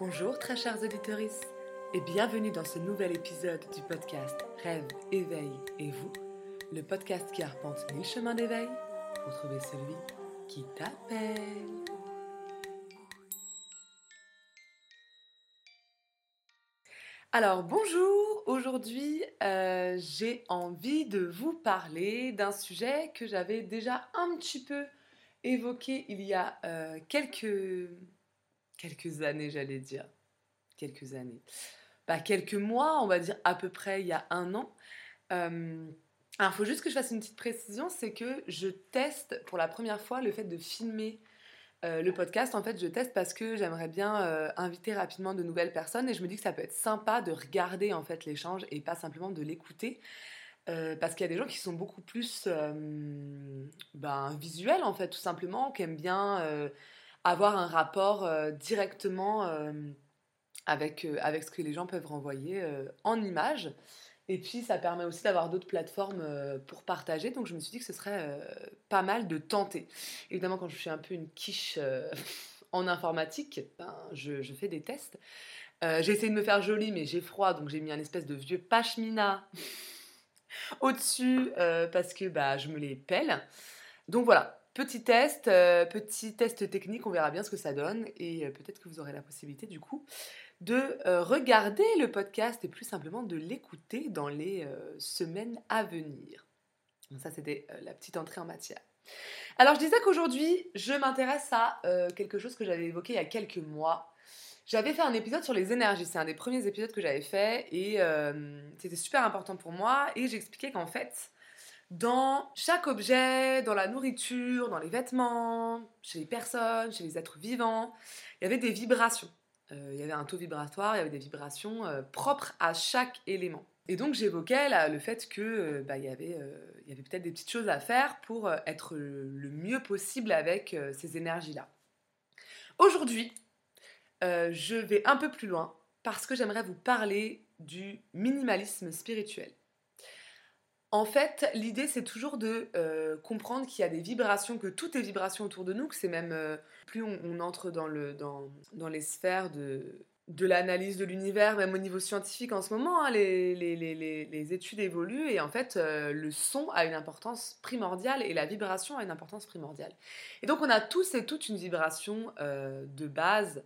Bonjour très chers auditeurs et bienvenue dans ce nouvel épisode du podcast Rêve, éveil et vous, le podcast qui arpente mille chemins d'éveil pour trouver celui qui t'appelle. Alors bonjour, aujourd'hui euh, j'ai envie de vous parler d'un sujet que j'avais déjà un petit peu évoqué il y a euh, quelques quelques années, j'allais dire. Quelques années. Bah, quelques mois, on va dire à peu près il y a un an. Euh, alors, il faut juste que je fasse une petite précision, c'est que je teste pour la première fois le fait de filmer euh, le podcast. En fait, je teste parce que j'aimerais bien euh, inviter rapidement de nouvelles personnes et je me dis que ça peut être sympa de regarder en fait l'échange et pas simplement de l'écouter. parce qu'il y a des gens qui sont beaucoup plus ben, visuels en fait, tout simplement, qui aiment bien avoir un rapport euh, directement euh, avec, euh, avec ce que les gens peuvent renvoyer en images. Et puis, ça permet aussi d'avoir d'autres plateformes pour partager. Donc, je me suis dit que ce serait pas mal de tenter. Évidemment, quand je suis un peu une quiche en informatique, ben, je, je, fais des tests. j'ai essayé de me faire jolie, mais j'ai froid, donc j'ai mis un espèce de vieux pashmina au-dessus parce que bah, je me les pèle. Donc voilà, Petit test, euh, petit test technique, on verra bien ce que ça donne et euh, peut-être que vous aurez la possibilité du coup de euh, regarder le podcast et plus simplement de l'écouter dans les semaines à venir. ça c'était la petite entrée en matière. Alors je disais qu'aujourd'hui je m'intéresse à quelque chose que j'avais évoqué il y a quelques mois. J'avais fait un épisode sur les énergies, c'est un des premiers épisodes que j'avais fait et c'était super important pour moi et j'expliquais qu'en fait dans chaque objet, dans la nourriture, dans les vêtements, chez les personnes, chez les êtres vivants, il y avait des vibrations. Euh, il y avait un taux vibratoire, il y avait des vibrations euh, propres à chaque élément. Et donc j'évoquais le fait que euh, bah, y avait, y avait peut-être des petites choses à faire pour être le mieux possible avec ces énergies-là. Aujourd'hui, je vais un peu plus loin parce que j'aimerais vous parler du minimalisme spirituel. En fait, l'idée, c'est toujours de euh, comprendre qu'il y a des vibrations, que tout est vibration autour de nous, que c'est même, euh, plus on, entre dans, le, dans, dans les sphères de, de l'analyse de l'univers, même au niveau scientifique en ce moment, hein, les, les, les, les, études évoluent et en fait, euh, le son a une importance primordiale et la vibration a une importance primordiale. Et donc, on a tous et toutes une vibration de base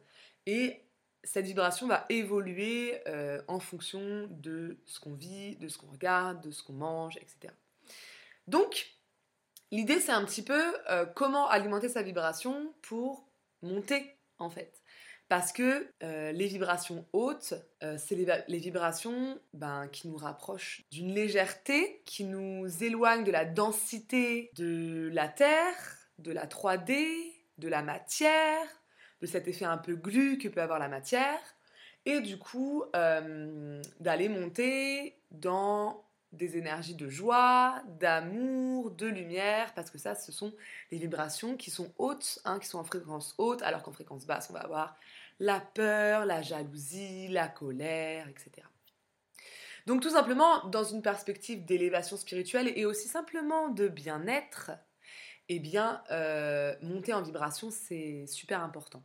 et cette vibration va évoluer euh, en fonction de ce qu'on vit, de ce qu'on regarde, de ce qu'on mange, etc. Donc, l'idée, c'est un petit peu euh, comment alimenter sa vibration pour monter, en fait. Parce que euh, les vibrations hautes, c'est les, vibrations ben, qui nous rapprochent d'une légèreté, qui nous éloignent de la densité de la Terre, de la 3D, de la matière, de cet effet un peu glu que peut avoir la matière, et du coup euh, d'aller monter dans des énergies de joie, d'amour, de lumière, parce que ça, ce sont des vibrations qui sont hautes, hein, qui sont en fréquence haute, alors qu'en fréquence basse, on va avoir la peur, la jalousie, la colère, etc. Donc tout simplement, dans une perspective d'élévation spirituelle et aussi simplement de bien-être, eh bien, euh, monter en vibration, c'est super important.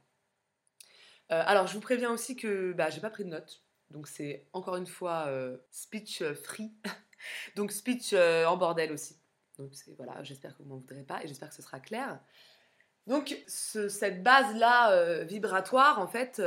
Euh, alors, je vous préviens aussi que bah, j'ai pas pris de notes. Donc, c'est encore une fois euh, speech euh, free. donc, speech en bordel aussi. Donc, voilà, j'espère que vous m'en voudrez pas et j'espère que ce sera clair. Donc, cette base-là vibratoire, en fait,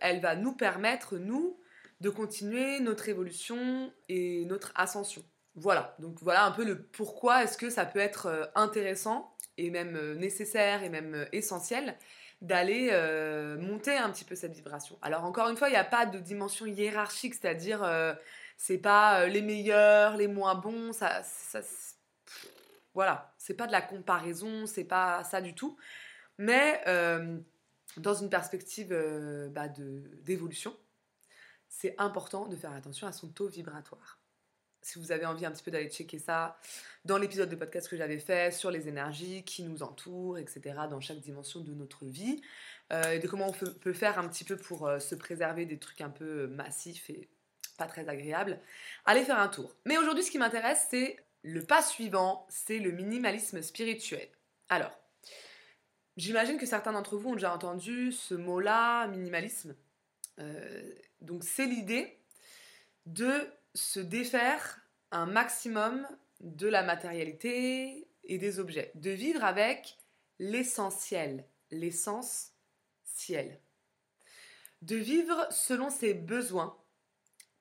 elle va nous permettre, nous, de continuer notre évolution et notre ascension. Voilà, donc voilà un peu le pourquoi est-ce que ça peut être intéressant et même nécessaire et même essentiel d'aller euh, monter un petit peu cette vibration. Alors encore une fois, il n'y a pas de dimension hiérarchique, c'est-à-dire euh, c'est pas euh, les meilleurs, les moins bons, ça, ça voilà, c'est pas de la comparaison, c'est pas ça du tout, mais dans une perspective bah, d'évolution, c'est important de faire attention à son taux vibratoire si vous avez envie un petit peu d'aller checker ça dans l'épisode de podcast que j'avais fait sur les énergies qui nous entourent, etc., dans chaque dimension de notre vie, euh, et de comment on peut faire un petit peu pour euh, se préserver des trucs un peu massifs et pas très agréables, allez faire un tour. Mais aujourd'hui, ce qui m'intéresse, c'est le pas suivant, c'est le minimalisme spirituel. Alors, j'imagine que certains d'entre vous ont déjà entendu ce mot-là, minimalisme. donc c'est l'idée de se défaire un maximum de la matérialité et des objets, de vivre avec l'essentiel, l'essence de vivre selon ses besoins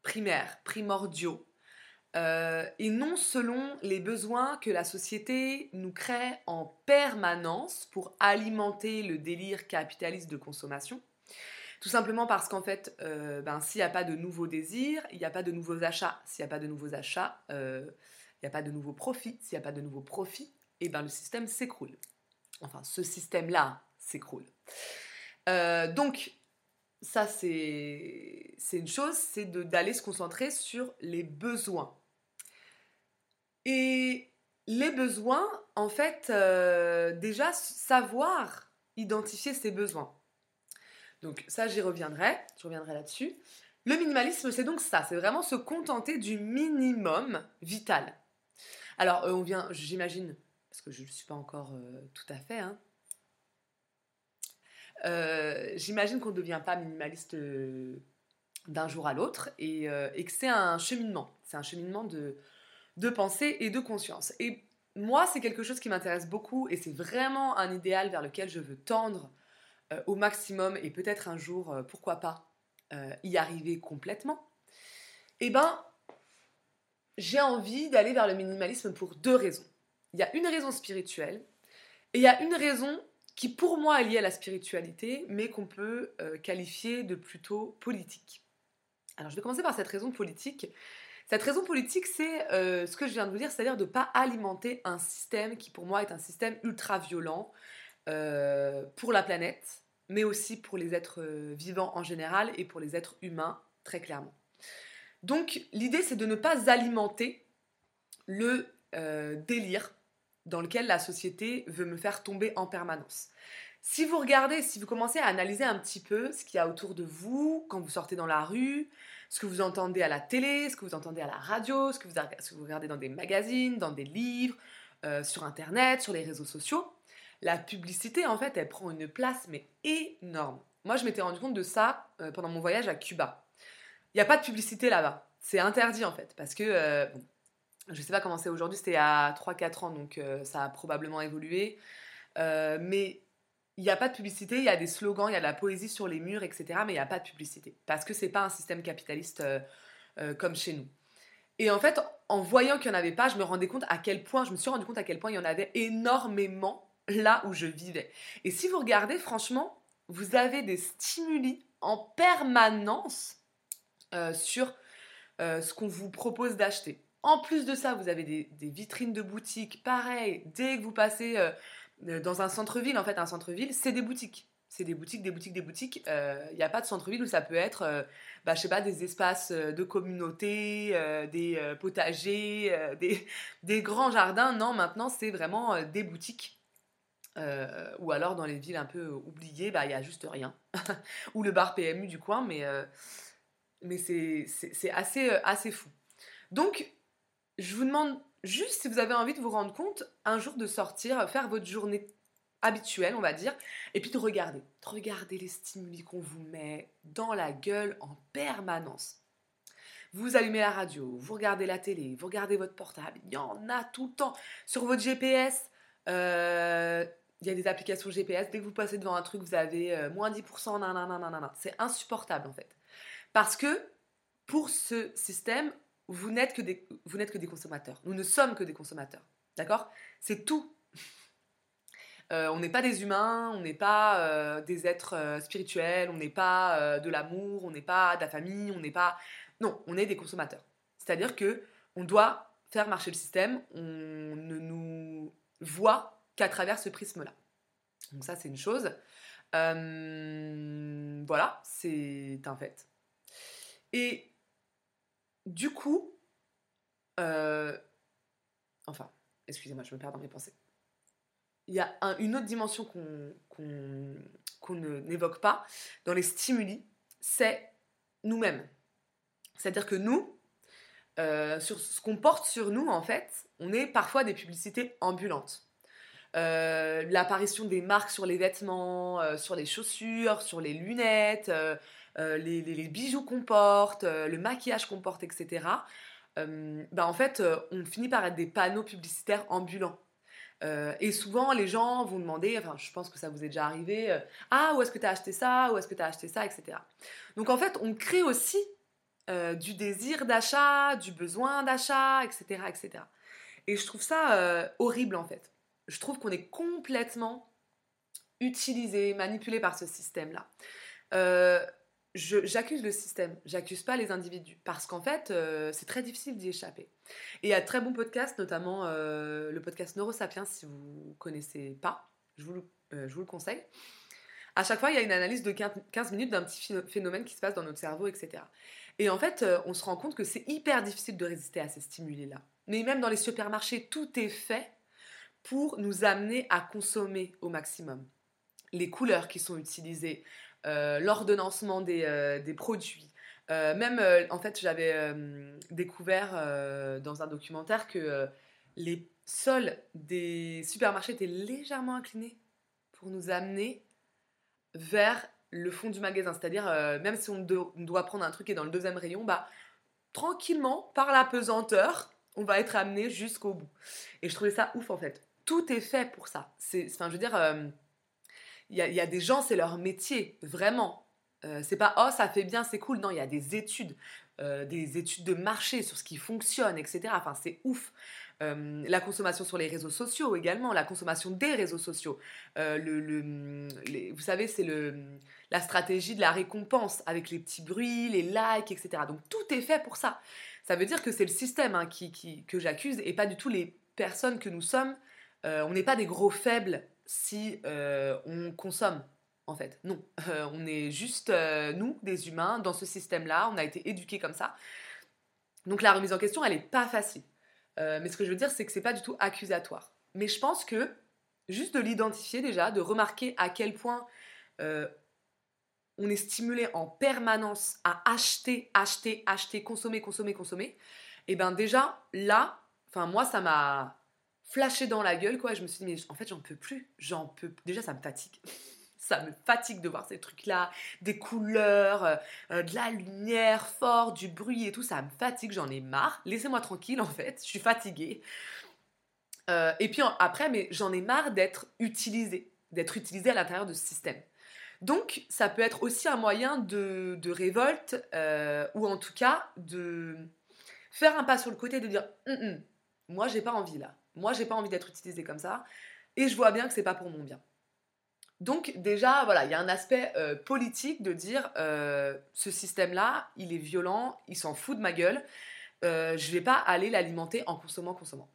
primaires, primordiaux, euh, et non selon les besoins que la société nous crée en permanence pour alimenter le délire capitaliste de consommation. Tout simplement parce qu'en fait, euh, ben, s'il n'y a pas de nouveaux désirs, il n'y a pas de nouveaux achats. S'il n'y a pas de nouveaux achats, euh, il n'y a pas de nouveaux profits. S'il n'y a pas de nouveaux profits, et eh ben, le système s'écroule. Enfin, ce système-là s'écroule. donc, ça, c'est une chose, c'est d'aller se concentrer sur les besoins. Et les besoins, en fait, euh, déjà savoir identifier ses besoins. Donc ça, j'y reviendrai, je reviendrai là-dessus. Le minimalisme, c'est donc ça, c'est vraiment se contenter du minimum vital. Alors, euh, on vient, j'imagine, parce que je ne suis pas encore euh, tout à fait, hein, j'imagine qu'on ne devient pas minimaliste d'un jour à l'autre et, que c'est un cheminement. C'est un cheminement de pensée et de conscience. Et moi, c'est quelque chose qui m'intéresse beaucoup et c'est vraiment un idéal vers lequel je veux tendre euh, au maximum et peut-être un jour, euh, pourquoi pas, euh, y arriver complètement. Eh ben, j'ai envie d'aller vers le minimalisme pour deux raisons. Il y a une raison spirituelle et il y a une raison qui pour moi est liée à la spiritualité, mais qu'on peut qualifier de plutôt politique. Alors je vais commencer par cette raison politique cette raison politique, c'est ce que je viens de vous dire, c'est-à-dire de ne pas alimenter un système qui pour moi est un système ultra violent pour la planète, mais aussi pour les êtres euh, vivants en général et pour les êtres humains, très clairement. Donc l'idée, c'est de ne pas alimenter le délire dans lequel la société veut me faire tomber en permanence. Si vous regardez, si vous commencez à analyser un petit peu ce qu'il y a autour de vous quand vous sortez dans la rue, ce que vous entendez à la télé, ce que vous entendez à la radio, ce que vous, regardez dans des magazines, dans des livres, euh, sur Internet, sur les réseaux sociaux, la publicité, en fait, elle prend une place, mais énorme. Moi, je m'étais rendu compte de ça euh, pendant mon voyage à Cuba. Il n'y a pas de publicité là-bas. C'est interdit, en fait, parce que, euh, je ne sais pas comment c'est aujourd'hui, c'était à 3-4 ans, donc ça a probablement évolué. mais il n'y a pas de publicité, il y a des slogans, il y a de la poésie sur les murs, etc. Mais il n'y a pas de publicité. Parce que c'est pas un système capitaliste euh, euh, comme chez nous. Et en fait, en voyant qu'il n'y en avait pas, je me rendais compte à quel point, je me suis rendu compte à quel point il y en avait énormément là où je vivais. Et si vous regardez, franchement, vous avez des stimuli en permanence euh, sur ce qu'on vous propose d'acheter. En plus de ça, vous avez des, vitrines de boutiques, pareil, dès que vous passez euh, dans un centre-ville, en fait, un centre-ville, c'est des boutiques. C'est des boutiques, des boutiques, des boutiques. Il euh, n'y a pas de centre-ville où ça peut être, euh, bah, je sais pas, des espaces de communauté, des potagers, des, des, grands jardins. Non, maintenant, c'est vraiment des boutiques. Ou alors, dans les villes un peu oubliées, bah, il n'y a juste rien. ou le bar PMU du coin, mais, mais c'est assez, assez fou. Donc, je vous demande juste si vous avez envie de vous rendre compte un jour de sortir, faire votre journée habituelle, on va dire, et puis de regarder. De regarder les stimuli qu'on vous met dans la gueule en permanence. Vous allumez la radio, vous regardez la télé, vous regardez votre portable, il y en a tout le temps. Sur votre GPS, euh, il y a des applications GPS, dès que vous passez devant un truc, vous avez euh, moins 10%, nanana, c'est insupportable en fait. Parce que pour ce système, vous n'êtes que des, vous n'êtes que des consommateurs. Nous ne sommes que des consommateurs. D'accord? C'est tout. Euh, on n'est pas des humains, on n'est pas euh, des êtres euh, spirituels, on n'est pas de l'amour, on n'est pas de la famille, on n'est pas. Non, on est des consommateurs. C'est-à-dire que on doit faire marcher le système, on ne nous voit qu'à travers ce prisme-là. Donc ça, c'est une chose. voilà, c'est un fait. Et du coup, euh, enfin, excusez-moi, je me perds dans mes pensées. Il y a une autre dimension qu'on n'évoque pas dans les stimuli, c'est nous-mêmes. C'est-à-dire que nous, euh, sur ce qu'on porte sur nous, en fait, on est parfois des publicités ambulantes. Euh, l'apparition des marques sur les vêtements, sur les chaussures, sur les lunettes, les, bijoux qu'on porte, le maquillage qu'on porte, etc., bah, en fait, on finit par être des panneaux publicitaires ambulants. et souvent, les gens vont demander, enfin, je pense que ça vous est déjà arrivé, ah, où est-ce que tu as acheté ça, où est-ce que tu as acheté ça, etc. Donc en fait, on crée aussi du désir d'achat, du besoin d'achat, etc., etc. Et je trouve ça horrible en fait. Je trouve qu'on est complètement utilisé, manipulé par ce système-là. Euh, j'accuse le système, j'accuse pas les individus, parce qu'en fait, euh, c'est très difficile d'y échapper. Et il y a de très bons podcasts, notamment euh, le podcast Neurosapiens, si vous connaissez pas, je vous le conseille. À chaque fois, il y a une analyse de 15 minutes d'un petit phénomène qui se passe dans notre cerveau, etc. Et en fait, on se rend compte que c'est hyper difficile de résister à ces stimuli-là. Mais même dans les supermarchés, tout est fait pour nous amener à consommer au maximum. Les couleurs qui sont utilisées, euh, l'ordonnancement des, euh, produits. Euh, même, en fait, j'avais découvert dans un documentaire que les sols des supermarchés étaient légèrement inclinés pour nous amener vers le fond du magasin. C'est-à-dire, même si on, doit prendre un truc qui est dans le deuxième rayon, bah, tranquillement, par la pesanteur, on va être amené jusqu'au bout. Et je trouvais ça ouf en fait tout est fait pour ça. Enfin, je veux dire, il euh, y, a des gens, c'est leur métier, vraiment. Euh, c'est pas oh ça fait bien, c'est cool. Non, il y a des études, euh, des études de marché sur ce qui fonctionne, etc. Enfin, c'est ouf. La consommation sur les réseaux sociaux également, la consommation des réseaux sociaux. le, vous savez, c'est la stratégie de la récompense avec les petits bruits, les likes, etc. Donc tout est fait pour ça. Ça veut dire que c'est le système hein, qui, que j'accuse et pas du tout les personnes que nous sommes euh, on n'est pas des gros faibles si euh, on consomme, en fait. Non, euh, on est juste, nous, des humains, dans ce système-là, on a été éduqués comme ça. Donc la remise en question, elle n'est pas facile. Mais ce que je veux dire, c'est que c'est pas du tout accusatoire. Mais je pense que juste de l'identifier déjà, de remarquer à quel point on est stimulé en permanence à acheter, acheter, acheter, consommer, consommer, consommer, et bien déjà là, enfin moi ça m'a flashé dans la gueule, quoi. Je me suis dit, mais en fait, j'en peux plus. J'en peux. Déjà, ça me fatigue. Ça me fatigue de voir ces trucs-là, des couleurs, euh, euh, de la lumière fort, du bruit et tout. Ça me fatigue, j'en ai marre. Laissez-moi tranquille, en fait. Je suis fatiguée. Euh, et puis après, mais j'en ai marre d'être utilisée, d'être utilisée à l'intérieur de ce système. Donc, ça peut être aussi un moyen de, révolte, ou en tout cas de faire un pas sur le côté, de dire, hum, hum, moi, j'ai pas envie là. Moi, j'ai pas envie d'être utilisée comme ça. Et je vois bien que c'est pas pour mon bien. Donc déjà, voilà, il y a un aspect euh, politique de dire euh, ce système-là, il est violent, il s'en fout de ma gueule, euh, je vais pas aller l'alimenter en consommant, consommant.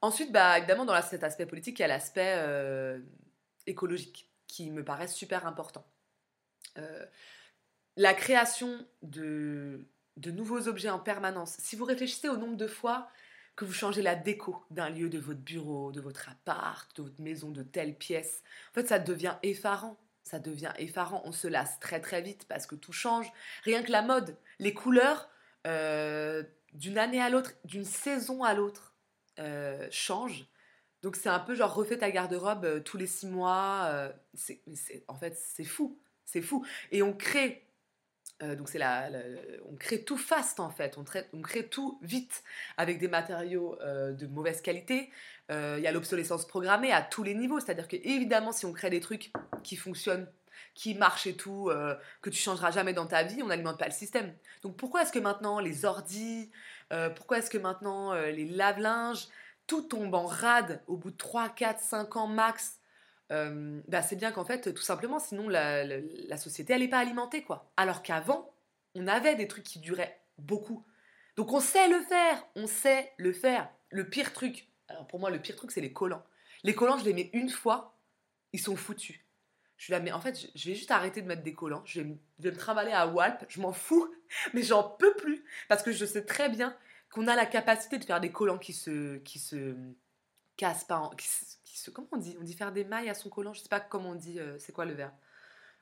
Ensuite, bah, évidemment, dans cet aspect politique, il y a l'aspect écologique qui me paraît super important. la création de nouveaux objets en permanence. Si vous réfléchissez au nombre de fois que vous changez la déco d'un lieu, de votre bureau, de votre appart, de votre maison, de telle pièce. En fait, ça devient effarant. Ça devient effarant. On se lasse très très vite parce que tout change. Rien que la mode, les couleurs, euh, d'une année à l'autre, d'une saison à l'autre, euh, changent. Donc c'est un peu genre refais ta garde-robe euh, tous les six mois. en fait, c'est fou. C'est fou. Et on crée euh, donc c'est la, on crée tout fast en fait, on, crée tout vite avec des matériaux euh, de mauvaise qualité. Euh, il y a l'obsolescence programmée à tous les niveaux, c'est-à-dire que évidemment si on crée des trucs qui fonctionnent, qui marchent et tout, que tu changeras jamais dans ta vie, on n'alimente pas le système. Donc pourquoi est-ce que maintenant les ordis, pourquoi est-ce que maintenant les lave-linges, tout tombe en rade au bout de 3, 4, 5 ans max euh, bah, c'est bien qu'en fait, tout simplement, sinon la, société, elle n'est pas alimentée, quoi. Alors qu'avant, on avait des trucs qui duraient beaucoup. Donc on sait le faire, on sait le faire. Le pire truc, alors pour moi, le pire truc, c'est les collants. Les collants, je les mets une fois, ils sont foutus. Je suis en fait, je vais juste arrêter de mettre des collants. Je vais me, trimballer à Walp, je m'en fous, mais j'en peux plus. Parce que je sais très bien qu'on a la capacité de faire des collants qui se, qui se cassent pas, qui, comment on dit? On dit faire des mailles à son collant, je sais pas comment on dit, euh, c'est quoi le verbe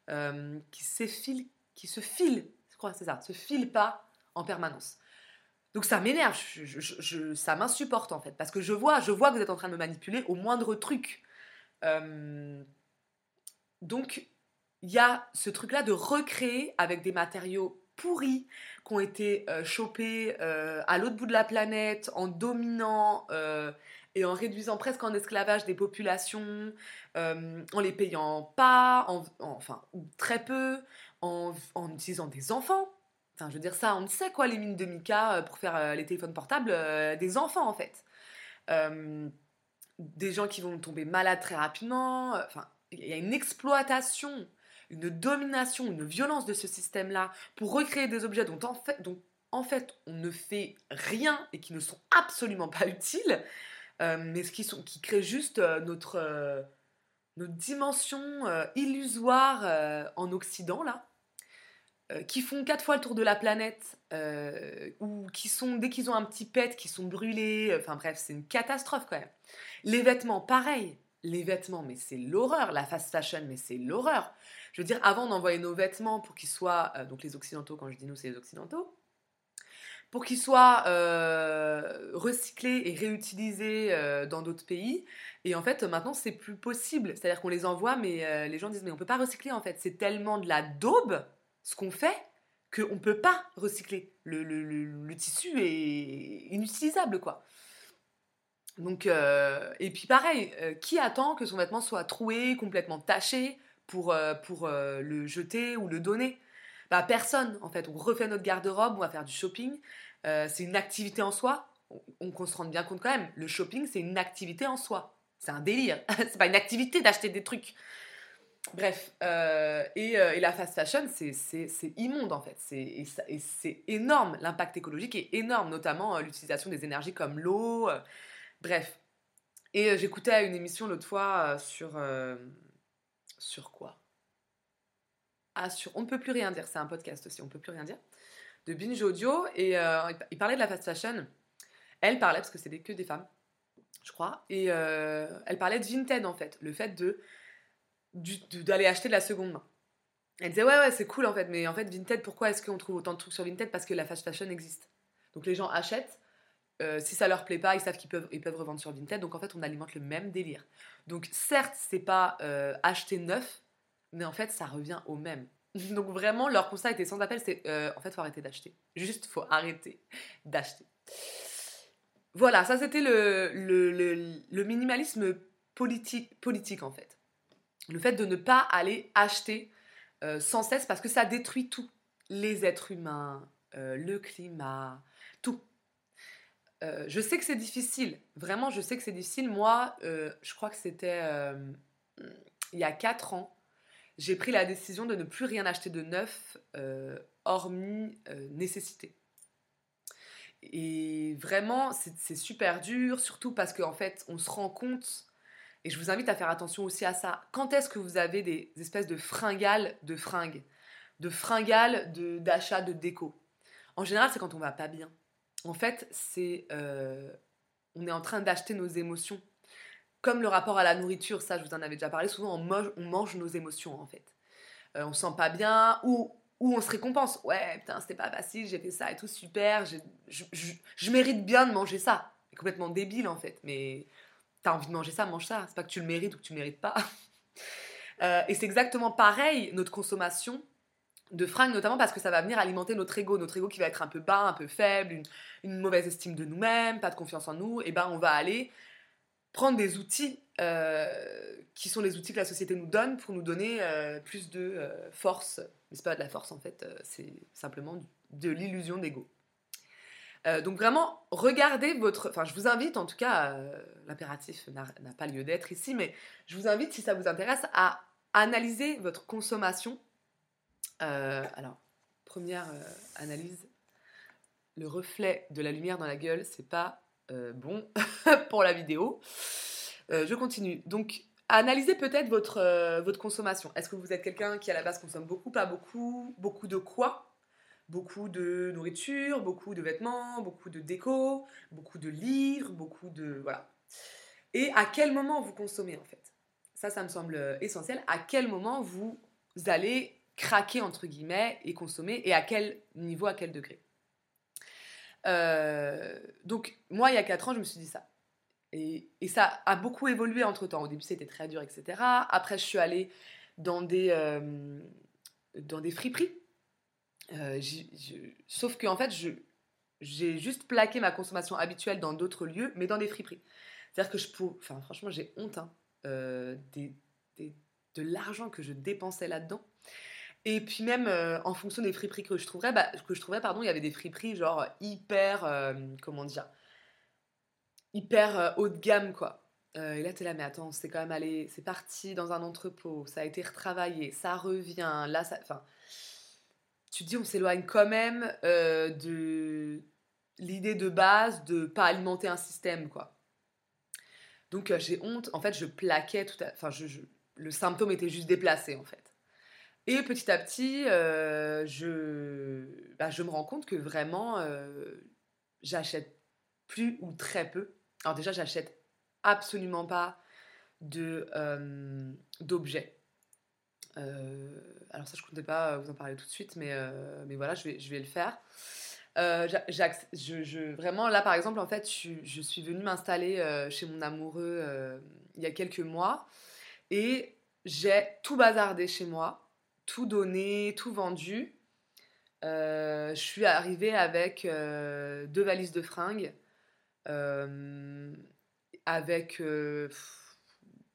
euh, Qui s'effile, qui se file, je crois c'est ça, se file pas en permanence. Donc ça m'énerve, je, ça m'insupporte en fait, parce que je vois, je vois que vous êtes en train de me manipuler au moindre truc. Euh, donc il y a ce truc-là de recréer avec des matériaux pourris qui ont été euh, chopés à l'autre bout de la planète en dominant et en réduisant presque en esclavage des populations, en les payant pas, enfin, ou très peu, en, en, utilisant des enfants. Enfin, je veux dire ça, on sait quoi les mines de Mika pour faire les téléphones portables, des enfants en fait. des gens qui vont tomber malades très rapidement. Enfin, il y a une exploitation une domination, une violence de ce système-là pour recréer des objets dont en fait, dont, en fait on ne fait rien et qui ne sont absolument pas utiles, euh, mais qui, sont, qui créent juste euh, notre, euh, notre dimension illusoire en Occident, là, qui font quatre fois le tour de la planète, ou qui sont, dès qu'ils ont un petit pet, qui sont brûlés, enfin bref, c'est une catastrophe quand même. Les vêtements, pareil. Les vêtements, mais c'est l'horreur. La fast fashion, mais c'est l'horreur. Je veux dire, avant, on envoyait nos vêtements pour qu'ils soient, donc les Occidentaux, quand je dis nous, c'est les Occidentaux, pour qu'ils soient euh, recyclés et réutilisés euh, dans d'autres pays. Et en fait, maintenant, c'est plus possible. C'est-à-dire qu'on les envoie, mais les gens disent, mais on peut pas recycler, en fait. C'est tellement de la daube, ce qu'on fait, qu'on ne peut pas recycler. Le, tissu est inutilisable, quoi. Donc, et puis pareil, qui attend que son vêtement soit troué, complètement taché pour, euh, euh, le jeter ou le donner? Bah, Personne, en fait. On refait notre garde-robe, on va faire du shopping. Euh, c'est une activité en soi. On, se rende bien compte quand même. Le shopping, c'est une activité en soi. C'est un délire. c'est pas une activité d'acheter des trucs. Bref, et, et, la fast fashion, c'est immonde en fait. C'est énorme. L'impact écologique est énorme, notamment l'utilisation des énergies comme l'eau. bref. Et j'écoutais une émission l'autre fois sur sur quoi? On ne peut plus rien dire, c'est un podcast aussi, On ne peut plus rien dire, de Binge Audio, et euh, il parlait de la fast fashion. Elle parlait, parce que c'était que des femmes, je crois, et euh, elle parlait de Vinted en fait, le fait de d'aller acheter de la seconde main. Elle disait ouais ouais c'est cool en fait, mais en fait Vinted pourquoi est-ce qu'on trouve autant de trucs sur Vinted? Parce que la fast fashion existe. Donc les gens achètent, euh, si ça leur plaît pas, ils savent qu'ils peuvent, ils peuvent revendre sur Vinted. Donc en fait, on alimente le même délire. Donc certes, c'est pas acheter neuf, mais en fait, ça revient au même. Donc vraiment, leur constat était sans appel, c'est euh, en fait, faut arrêter d'acheter. Juste, faut arrêter d'acheter. Voilà, ça c'était le, le, le, minimalisme politique, politique en fait. Le fait de ne pas aller acheter sans cesse parce que ça détruit tout. Les êtres humains, le climat, tout. Euh, je sais que c'est difficile, vraiment, je sais que c'est difficile. Moi, euh, je crois que c'était euh, il y a 4 ans, j'ai pris la décision de ne plus rien acheter de neuf, hormis nécessité. Et vraiment, c'est super dur, surtout parce qu'en fait, on se rend compte, et je vous invite à faire attention aussi à ça, quand est-ce que vous avez des espèces de fringales de fringues, de fringales d'achat de, de déco? En général, c'est quand on va pas bien en fait, c'est euh, on est en train d'acheter nos émotions. Comme le rapport à la nourriture, ça je vous en avais déjà parlé, souvent on mange, nos émotions en fait. Euh, on se sent pas bien ou, on se récompense. Ouais, putain, c'était pas facile, j'ai fait ça et tout, super, je, mérite bien de manger ça. C'est complètement débile en fait, mais t'as envie de manger ça, mange ça. C'est pas que tu le mérites ou que tu le mérites pas. Euh, et c'est exactement pareil, notre consommation de fringues, notamment parce que ça va venir alimenter notre ego, notre ego qui va être un peu bas, un peu faible, une, mauvaise estime de nous-mêmes, pas de confiance en nous, et ben on va aller prendre des outils euh, qui sont les outils que la société nous donne pour nous donner euh, plus de euh, force. Mais c'est pas de la force en fait, c'est simplement de l'illusion d'ego. donc vraiment, regardez votre... Enfin, je vous invite, en tout cas, l'impératif n'a pas lieu d'être ici, mais je vous invite, si ça vous intéresse, à analyser votre consommation alors, première analyse, le reflet de la lumière dans la gueule, c'est pas euh, bon pour la vidéo. je continue. Donc, analysez peut-être votre, votre consommation. Est-ce que vous êtes quelqu'un qui à la base consomme beaucoup, pas beaucoup Beaucoup de quoi? Beaucoup de nourriture, beaucoup de vêtements, beaucoup de déco, beaucoup de livres, beaucoup de... Voilà. Et à quel moment vous consommez en fait? Ça, ça me semble essentiel. À quel moment vous allez craquer entre guillemets et consommer? Et à quel niveau, à quel degré? Euh, donc moi il y a 4 ans je me suis dit ça. Et, ça a beaucoup évolué entre temps. Au début c'était très dur, etc. Après je suis allée dans des, dans des friperies. sauf que en fait, j'ai juste plaqué ma consommation habituelle dans d'autres lieux, mais dans des friperies. C'est-à-dire que je peux. Enfin, franchement, j'ai honte hein, des, de l'argent que je dépensais là-dedans. Et puis même en fonction des friperies que je trouverais, bah, que je trouvais, pardon, il y avait des friperies genre hyper, comment dire, hyper haut de gamme quoi. et là, t'es là, mais attends, c'est quand même allé, c'est parti dans un entrepôt, ça a été retravaillé, ça revient, là, ça, enfin, tu te dis, on s'éloigne quand même de l'idée de base de pas alimenter un système, quoi. Donc j'ai honte, en fait, je plaquais tout à, enfin, je, le symptôme était juste déplacé, en fait. Et petit à petit, je, bah, je me rends compte que vraiment, j'achète plus ou très peu alors déjà, j'achète absolument pas de euh, d'objets. Euh, alors ça, je ne comptais pas vous en parler tout de suite, mais, euh, mais voilà, je vais, je vais le faire. Je, vraiment, là, par exemple, en fait, je, suis venue m'installer chez mon amoureux il y a quelques mois et j'ai tout bazardé chez moi, tout donné, tout vendu. je suis arrivée avec deux valises de fringues, euh, avec, euh,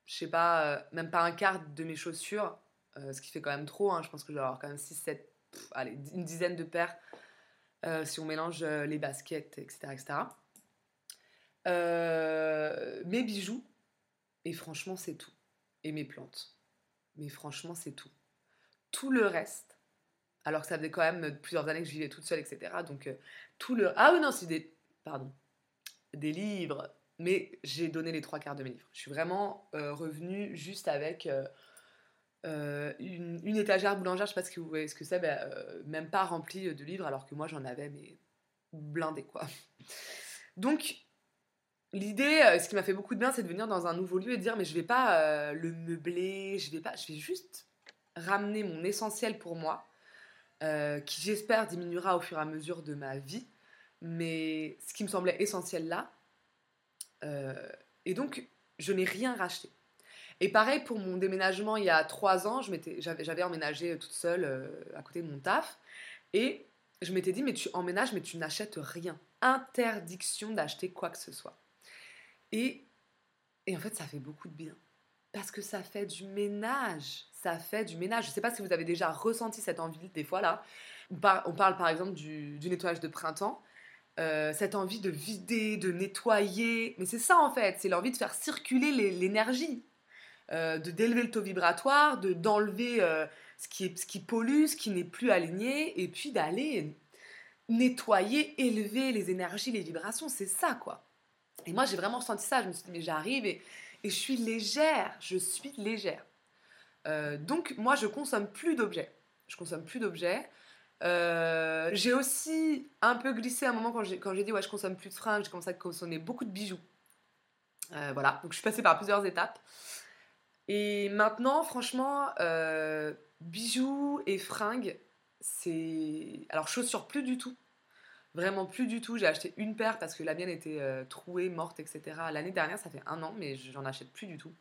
je sais pas, euh, même pas un quart de mes chaussures, ce qui fait quand même trop. Hein, je pense que je vais avoir quand même 6, 7, allez, une dizaine de paires si on mélange les baskets, etc. etc. mes bijoux, et franchement, c'est tout. Et mes plantes. Mais franchement, c'est tout. Tout le reste, alors que ça faisait quand même plusieurs années que je vivais toute seule, etc. Donc, tout le. Ah oui, non, c'est des. Pardon des livres, mais j'ai donné les trois quarts de mes livres. Je suis vraiment euh, revenue juste avec euh, euh, une, étagère boulangère, je sais pas ce que vous voyez ce que c'est, ben, même pas remplie de livres, alors que moi j'en avais mais blindé quoi. Donc l'idée, ce qui m'a fait beaucoup de bien, c'est de venir dans un nouveau lieu et de dire mais je vais pas le meubler, je vais pas, je vais juste ramener mon essentiel pour moi, qui j'espère diminuera au fur et à mesure de ma vie mais ce qui me semblait essentiel là. Euh, et donc, je n'ai rien racheté. Et pareil pour mon déménagement il y a trois ans, j'avais emménagé toute seule euh, à côté de mon taf. Et je m'étais dit, mais tu emménages, mais tu n'achètes rien. Interdiction d'acheter quoi que ce soit. Et, et en fait, ça fait beaucoup de bien. Parce que ça fait du ménage. Ça fait du ménage. Je ne sais pas si vous avez déjà ressenti cette envie des fois là. On, parle par exemple du, nettoyage de printemps. Euh, cette envie de vider, de nettoyer. Mais c'est ça en fait, c'est l'envie de faire circuler l'énergie, euh, d'élever le taux vibratoire, de d'enlever euh, ce, qui ce qui pollue, ce qui n'est plus aligné, et puis d'aller nettoyer, élever les énergies, les vibrations. C'est ça quoi. Et moi j'ai vraiment ressenti ça. Je me suis dit mais j'arrive et, et, je suis légère, je suis légère. donc moi je consomme plus d'objets. Je consomme plus d'objets. Euh, j'ai aussi un peu glissé à un moment quand j'ai, quand j'ai dit ouais je consomme plus de fringues, j'ai commencé à consommer beaucoup de bijoux. Euh, voilà, donc je suis passée par plusieurs étapes. Et maintenant, franchement, euh, bijoux et fringues, c'est... Alors chaussures plus du tout. Vraiment plus du tout. J'ai acheté une paire parce que la mienne était trouée, morte, etc. L'année dernière, ça fait un an, mais j'en achète plus du tout.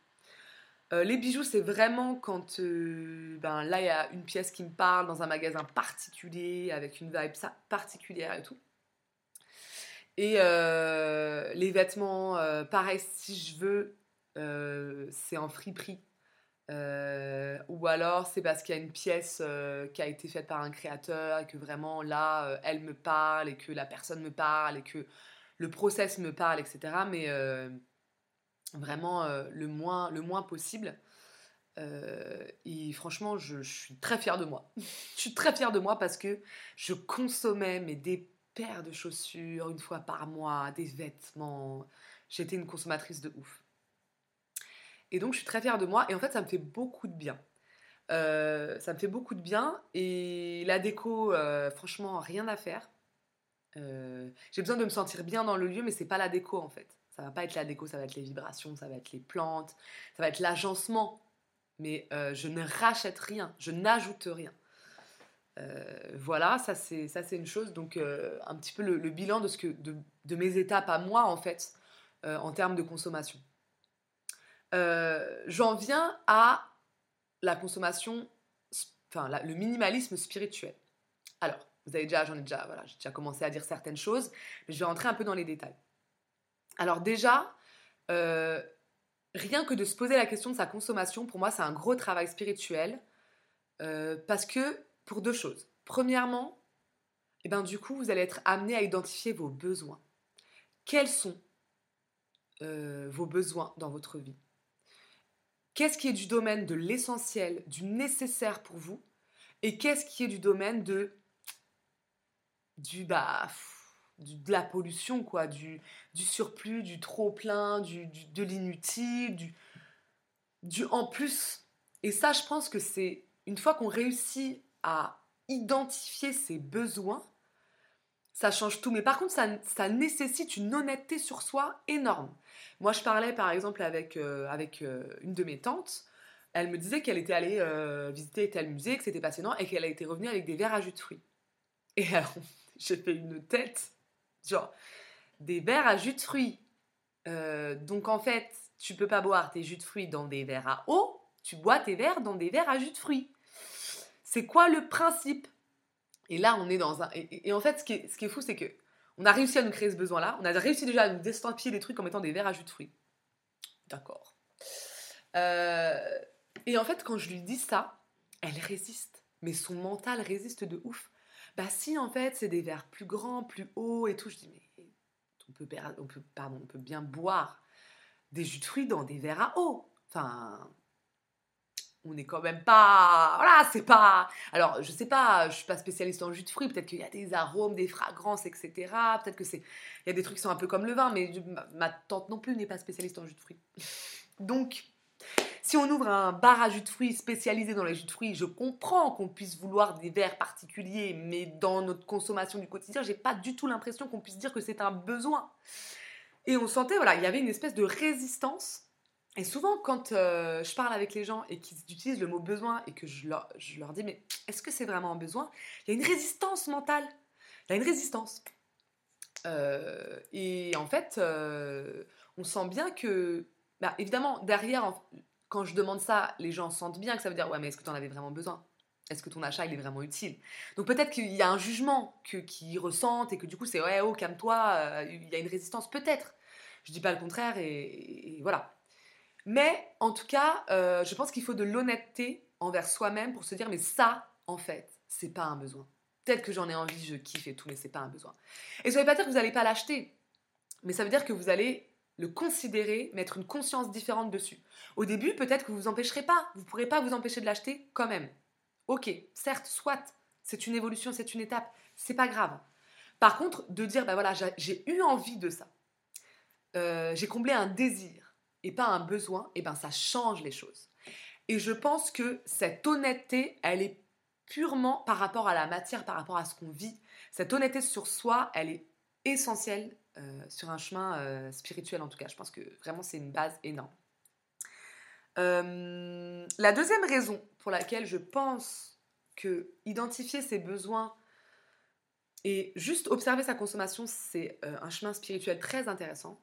Euh, les bijoux, c'est vraiment quand euh, ben, là, il y a une pièce qui me parle dans un magasin particulier, avec une vibe particulière et tout. Et euh, les vêtements, pareil, si je veux, c'est en friperie. Ou alors c'est parce qu'il y a une pièce qui a été faite par un créateur et que vraiment là, elle me parle et que la personne me parle et que le process me parle, etc. Mais vraiment euh, le, moins, le moins possible. Euh, et franchement, je, suis très fière de moi. je suis très fière de moi parce que je consommais mais des paires de chaussures une fois par mois, des vêtements. J'étais une consommatrice de ouf. Et donc, je suis très fière de moi. Et en fait, ça me fait beaucoup de bien. Euh, ça me fait beaucoup de bien. Et la déco, franchement, rien à faire. J'ai besoin de me sentir bien dans le lieu, mais c'est pas la déco en fait. Ça va pas être la déco, ça va être les vibrations, ça va être les plantes, ça va être l'agencement. Mais euh, je ne rachète rien, je n'ajoute rien. Euh, voilà, ça c'est ça c'est une chose. Donc euh, un petit peu le, bilan de ce que de, mes étapes à moi en fait en termes de consommation. J'en viens à la consommation, enfin le minimalisme spirituel. Alors, vous avez déjà, j'en ai déjà, voilà, j'ai déjà commencé à dire certaines choses, mais je vais rentrer un peu dans les détails. Alors déjà, euh, rien que de se poser la question de sa consommation, pour moi, c'est un gros travail spirituel, euh, parce que pour deux choses. Premièrement, eh ben, du coup, vous allez être amené à identifier vos besoins. Quels sont euh, vos besoins dans votre vie? Qu'est-ce qui est du domaine de l'essentiel, du nécessaire pour vous? Et qu'est-ce qui est du domaine de du bah de la pollution quoi, du, du surplus, du trop plein, du, de l'inutile, du, du en plus. Et ça, je pense que c'est une fois qu'on réussit à identifier ses besoins, ça change tout. Mais par contre, ça, nécessite une honnêteté sur soi énorme. Moi, je parlais par exemple avec, euh, avec euh, une de mes tantes. Elle me disait qu'elle était allée euh, visiter tel musée, que c'était passionnant et qu'elle était revenue avec des verres à jus de fruits. Et alors, j'ai fait une tête, genre, des verres à jus de fruits. donc en fait, tu peux pas boire tes jus de fruits dans des verres à eau, tu bois tes verres dans des verres à jus de fruits. C'est quoi le principe? Et là, on est dans un. Et, en fait, ce qui est, fou, c'est que on a réussi à nous créer ce besoin-là. On a réussi déjà à nous destampiller des trucs en mettant des verres à jus de fruits. D'accord. Euh, et en fait, quand je lui dis ça, elle résiste. Mais son mental résiste de ouf. Bah si, en fait, c'est des verres plus grands, plus hauts et tout. Je dis, mais on peut, on peut bien boire des jus de fruits dans des verres à eau. Enfin, on n'est quand même pas. Voilà, c'est pas. Alors, je sais pas, je suis pas spécialiste en jus de fruits. Peut-être qu'il y a des arômes, des fragrances, etc. Peut-être que c'est. Il y a des trucs qui sont un peu comme le vin, mais ma, tante non plus n'est pas spécialiste en jus de fruits. Donc, si on ouvre un bar à jus de fruits spécialisé dans les jus de fruits, je comprends qu'on puisse vouloir des verres particuliers, mais dans notre consommation du quotidien, j'ai pas du tout l'impression qu'on puisse dire que c'est un besoin. Et on sentait, voilà, il y avait une espèce de résistance et souvent, quand euh, je parle avec les gens et qu'ils utilisent le mot besoin et que je leur, dis, mais est-ce que c'est vraiment un besoin? Il y a une résistance mentale. Il y a une résistance. Euh, et en fait, euh, on sent bien que, bah, évidemment, derrière, quand je demande ça, les gens sentent bien que ça veut dire, ouais, mais est-ce que tu en avais vraiment besoin? Est-ce que ton achat, il est vraiment utile? Donc peut-être qu'il y a un jugement qu'ils ressentent et que du coup, c'est, ouais, oh, calme-toi, il y a une résistance, peut-être. Je dis pas le contraire et voilà. Mais en tout cas, euh, je pense qu'il faut de l'honnêteté envers soi-même pour se dire mais ça, en fait, c'est pas un besoin. Peut-être que j'en ai envie, je kiffe et tout, mais c'est pas un besoin. Et ça veut pas dire que vous n'allez pas l'acheter, mais ça veut dire que vous allez le considérer, mettre une conscience différente dessus. Au début, peut-être que vous vous empêcherez pas, vous pourrez pas vous empêcher de l'acheter quand même. Ok, certes, soit, c'est une évolution, c'est une étape, c'est pas grave. Par contre, de dire, bah voilà, j'ai eu envie de ça, euh, j'ai comblé un désir, et pas un besoin, et eh ben ça change les choses. Et je pense que cette honnêteté, elle est purement par rapport à la matière, par rapport à ce qu'on vit. Cette honnêteté sur soi, elle est essentielle euh, sur un chemin euh, spirituel en tout cas. Je pense que vraiment c'est une base énorme. Euh, la deuxième raison pour laquelle je pense que identifier ses besoins et juste observer sa consommation, c'est un chemin spirituel très intéressant,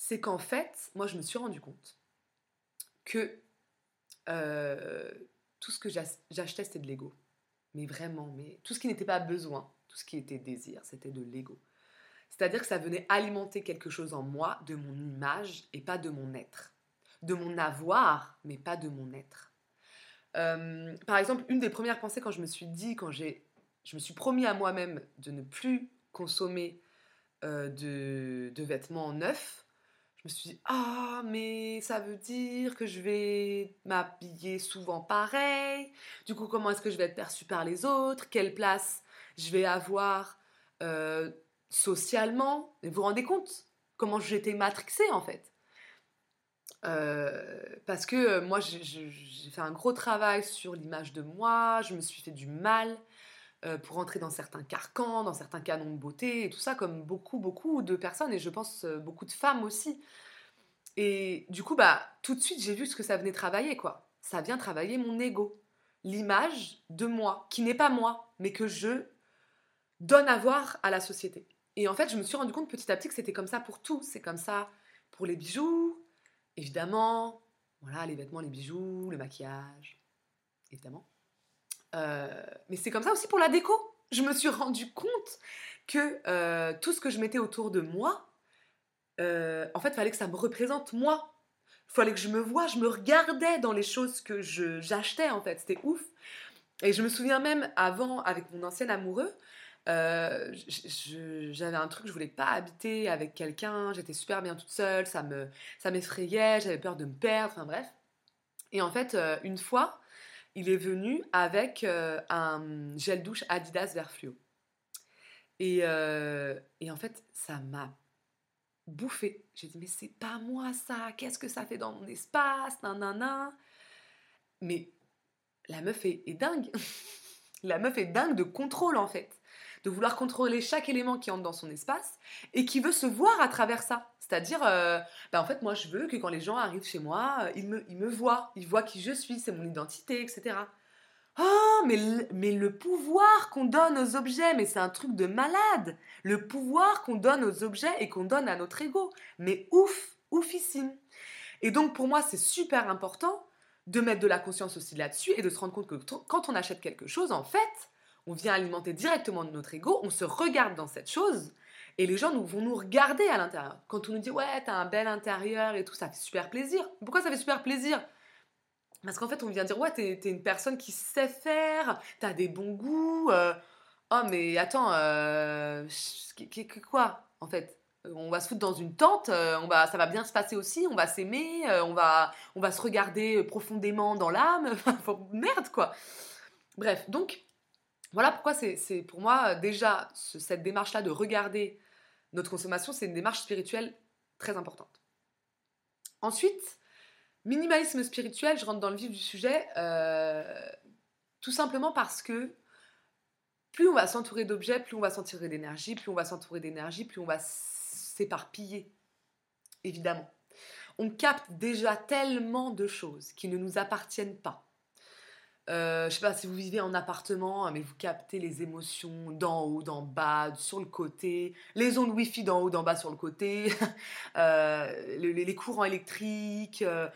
c'est qu'en fait, moi je me suis rendu compte que euh, tout ce que j'achetais c'était de l'ego. Mais vraiment, mais tout ce qui n'était pas besoin, tout ce qui était désir, c'était de l'ego. C'est-à-dire que ça venait alimenter quelque chose en moi, de mon image et pas de mon être. De mon avoir, mais pas de mon être. Euh, par exemple, une des premières pensées quand je me suis dit, quand je me suis promis à moi-même de ne plus consommer euh, de, vêtements neufs, je me suis dit, ah, mais ça veut dire que je vais m'habiller souvent pareil. Du coup, comment est-ce que je vais être perçue par les autres? Quelle place je vais avoir euh, socialement? Vous vous rendez compte comment j'étais matrixée en fait? Euh, parce que euh, moi j'ai fait un gros travail sur l'image de moi, je me suis fait du mal, euh, pour entrer dans certains carcans, dans certains canons de beauté, et tout ça, comme beaucoup, beaucoup de personnes, et je pense euh, beaucoup de femmes aussi. Et du coup, bah, tout de suite, j'ai vu ce que ça venait travailler, quoi. Ça vient travailler mon ego, l'image de moi, qui n'est pas moi, mais que je donne à voir à la société. Et en fait, je me suis rendu compte petit à petit que c'était comme ça pour tout. C'est comme ça pour les bijoux, évidemment, voilà, les vêtements, les bijoux, le maquillage, évidemment. Euh, mais c'est comme ça aussi pour la déco. Je me suis rendu compte que euh, tout ce que je mettais autour de moi, euh, en fait, fallait que ça me représente moi. Fallait que je me vois, je me regardais dans les choses que j'achetais, en fait. C'était ouf. Et je me souviens même, avant, avec mon ancien amoureux, j'avais un truc, je voulais pas habiter avec quelqu'un, j'étais super bien toute seule, ça me ça m'effrayait, j'avais peur de me perdre, enfin bref. Et en fait, une fois, il est venu avec euh, un gel douche Adidas vert fluo. Et, en fait, ça m'a bouffé. J'ai dit, mais c'est pas moi ça, qu'est-ce que ça fait dans mon espace, nanana. Mais la meuf est dingue. la meuf est dingue de contrôle en fait de vouloir contrôler chaque élément qui entre dans son espace et qui veut se voir à travers ça. C'est-à-dire, euh, bah, en fait, moi, je veux que quand les gens arrivent chez moi, euh, ils, me, ils me voient, ils voient qui je suis, c'est mon identité, etc. Oh, mais le, mais le pouvoir qu'on donne aux objets, mais c'est un truc de malade. Le pouvoir qu'on donne aux objets et qu'on donne à notre ego. Mais ouf, oufissime. Et donc, pour moi, c'est super important de mettre de la conscience aussi là-dessus et de se rendre compte que quand on achète quelque chose, en fait, on vient alimenter directement notre ego, on se regarde dans cette chose et les gens nous, vont nous regarder à l'intérieur. Quand on nous dit ouais, t'as un bel intérieur et tout, ça fait super plaisir. Pourquoi ça fait super plaisir? Parce qu'en fait, on vient dire ouais, t'es es une personne qui sait faire, t'as des bons goûts. Euh. oh, mais attends, euh, quoi en fait? On va se foutre dans une tente, euh, on va, ça va bien se passer aussi, on va s'aimer, on, va, on va se regarder profondément dans l'âme. Merde, quoi. Bref, donc, voilà pourquoi c'est pour moi déjà cette démarche-là de regarder notre consommation, c'est une démarche spirituelle très importante. Ensuite, minimalisme spirituel, je rentre dans le vif du sujet, euh, tout simplement parce que plus on va s'entourer d'objets, plus on va s'entourer d'énergie, plus on va s'entourer d'énergie, plus on va s'éparpiller, évidemment. On capte déjà tellement de choses qui ne nous appartiennent pas euh, je sais pas si vous vivez en appartement, mais vous captez les émotions d'en haut, d'en bas, sur le côté, les ondes Wi-Fi d'en haut, d'en bas, sur le côté, euh, les, courants électriques, euh,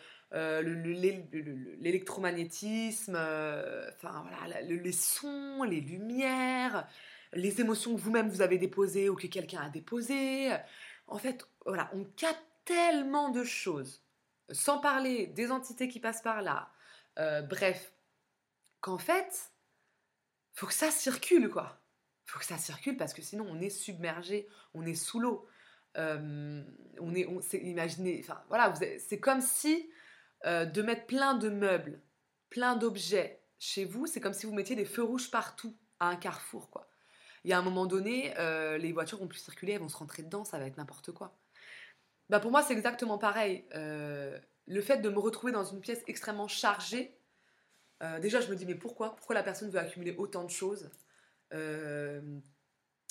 l'électromagnétisme, enfin voilà, les sons, les lumières, les émotions que vous-même vous avez déposées ou que quelqu'un a déposées. En fait, voilà, on capte tellement de choses, sans parler des entités qui passent par là. bref, qu'en fait, faut que ça circule, quoi. Faut que ça circule parce que sinon on est submergé, on est sous l'eau. Euh, on est, on, enfin voilà, c'est comme si euh, de mettre plein de meubles, plein d'objets chez vous, c'est comme si vous mettiez des feux rouges partout à un carrefour, quoi. Il y a un moment donné, euh, les voitures vont plus circuler, elles vont se rentrer dedans, ça va être n'importe quoi. Bah pour moi, c'est exactement pareil. le fait de me retrouver dans une pièce extrêmement chargée, euh, déjà, je me dis, mais pourquoi? Pourquoi la personne veut accumuler autant de choses? Euh,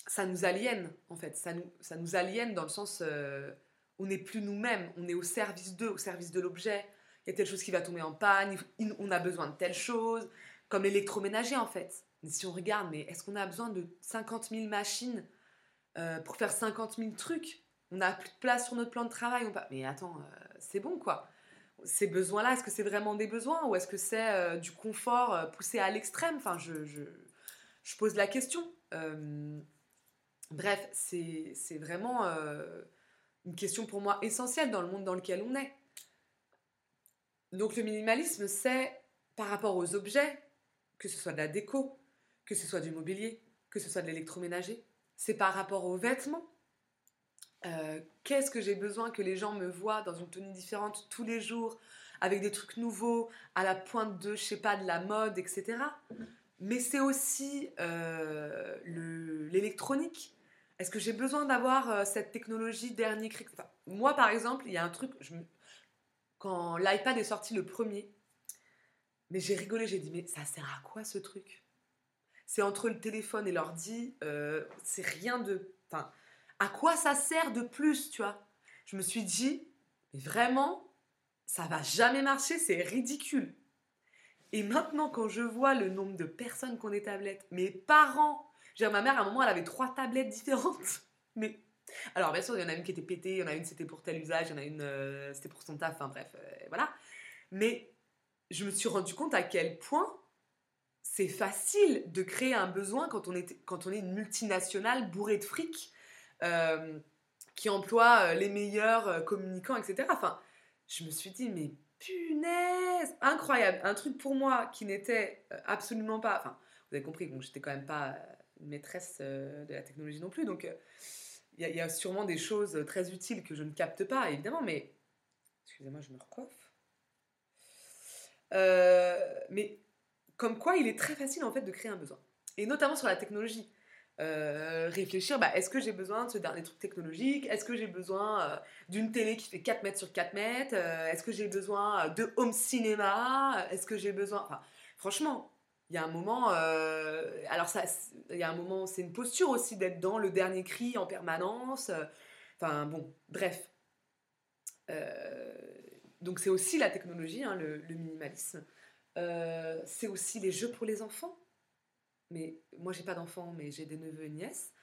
Ça nous aliène, en fait. Ça nous, ça nous aliène dans le sens, euh, on n'est plus nous-mêmes, on est au service d'eux, au service de l'objet. Il y a telle chose qui va tomber en panne, on a besoin de telle chose, comme l'électroménager, en fait. Si on regarde, mais est-ce qu'on a besoin de 50 000 machines pour faire 50 000 trucs? On n'a plus de place sur notre plan de travail. Mais attends, c'est bon, quoi ces besoins-là, est-ce que c'est vraiment des besoins ou est-ce que c'est euh, du confort euh, poussé à l'extrême? Enfin, je, pose la question. Euh, bref, c'est vraiment une question pour moi essentielle dans le monde dans lequel on est. Donc le minimalisme, c'est par rapport aux objets, que ce soit de la déco, que ce soit du mobilier, que ce soit de l'électroménager, c'est par rapport aux vêtements, euh, qu'est-ce que j'ai besoin que les gens me voient dans une tenue différente tous les jours, avec des trucs nouveaux, à la pointe de, je sais pas, de la mode, etc. Mais c'est aussi euh, l'électronique. Est-ce que j'ai besoin d'avoir euh, cette technologie dernier cri? Moi, par exemple, il y a un truc, quand l'iPad est sorti le premier, mais j'ai rigolé, j'ai dit, mais ça sert à quoi ce truc? C'est entre le téléphone et l'ordi, c'est rien de... Enfin, à quoi ça sert de plus, tu vois? Je me suis dit, mais vraiment, ça va jamais marcher, c'est ridicule. Et maintenant, quand je vois le nombre de personnes qui ont des tablettes, mes parents, j'ai ma mère à un moment, elle avait trois tablettes différentes. Mais alors, bien sûr, il y en a une qui était pétée, il y en a une c'était pour tel usage, il y en a une euh, c'était pour son taf, enfin bref, euh, voilà. Mais je me suis rendu compte à quel point c'est facile de créer un besoin quand on est, quand on est une multinationale bourrée de fric qui emploie euh, les meilleurs euh, communicants, etc. Enfin, je me suis dit, mais punaise, incroyable. Un truc pour moi qui n'était absolument pas. Enfin, vous avez compris, bon, j'étais quand même pas maîtresse de la technologie non plus, donc il y, y, a sûrement des choses très utiles que je ne capte pas, évidemment, mais. Excusez-moi, je me recoiffe. mais comme quoi, il est très facile en fait de créer un besoin. Et notamment sur la technologie. Euh, réfléchir, bah, est-ce que j'ai besoin de ce dernier truc technologique? Est-ce que j'ai besoin euh, d'une télé qui fait 4 mètres sur 4 mètres? Euh, Est-ce que j'ai besoin de home cinéma? Est-ce que j'ai besoin... Enfin, franchement, il y a un moment... alors, ça, il y a un moment, c'est une posture aussi d'être dans le dernier cri en permanence. Enfin, bon, bref. donc, c'est aussi la technologie, hein, le, minimalisme. C'est aussi les jeux pour les enfants. Mais moi, j'ai pas d'enfants, mais j'ai des neveux et nièces.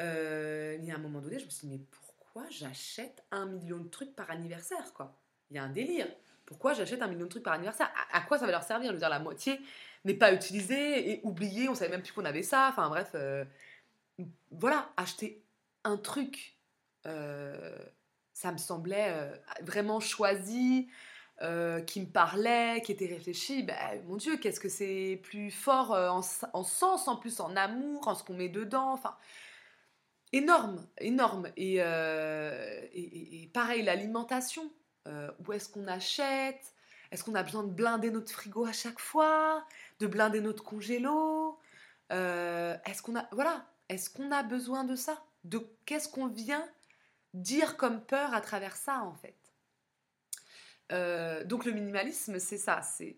Euh, il y a un moment donné, je me suis dit, mais pourquoi j'achète un million de trucs par anniversaire, quoi? Il y a un délire. Pourquoi j'achète un million de trucs par anniversaire? À, quoi ça va leur servir? Dire, la moitié n'est pas utilisée et oubliée, on savait même plus qu'on avait ça. Enfin bref, euh, voilà, acheter un truc, ça me semblait vraiment choisi, euh, qui me parlait, qui était réfléchi, ben, mon Dieu, qu'est-ce que c'est plus fort euh, en, sens, en plus en amour, en ce qu'on met dedans, enfin, énorme, énorme. Et, euh, pareil, l'alimentation, où est-ce qu'on achète? Est-ce qu'on a besoin de blinder notre frigo à chaque fois? De blinder notre congélo? Est-ce qu'on a, voilà, est-ce qu'on a besoin de ça? De qu'est-ce qu'on vient dire comme peur à travers ça, en fait? Euh, donc le minimalisme, c'est ça, c'est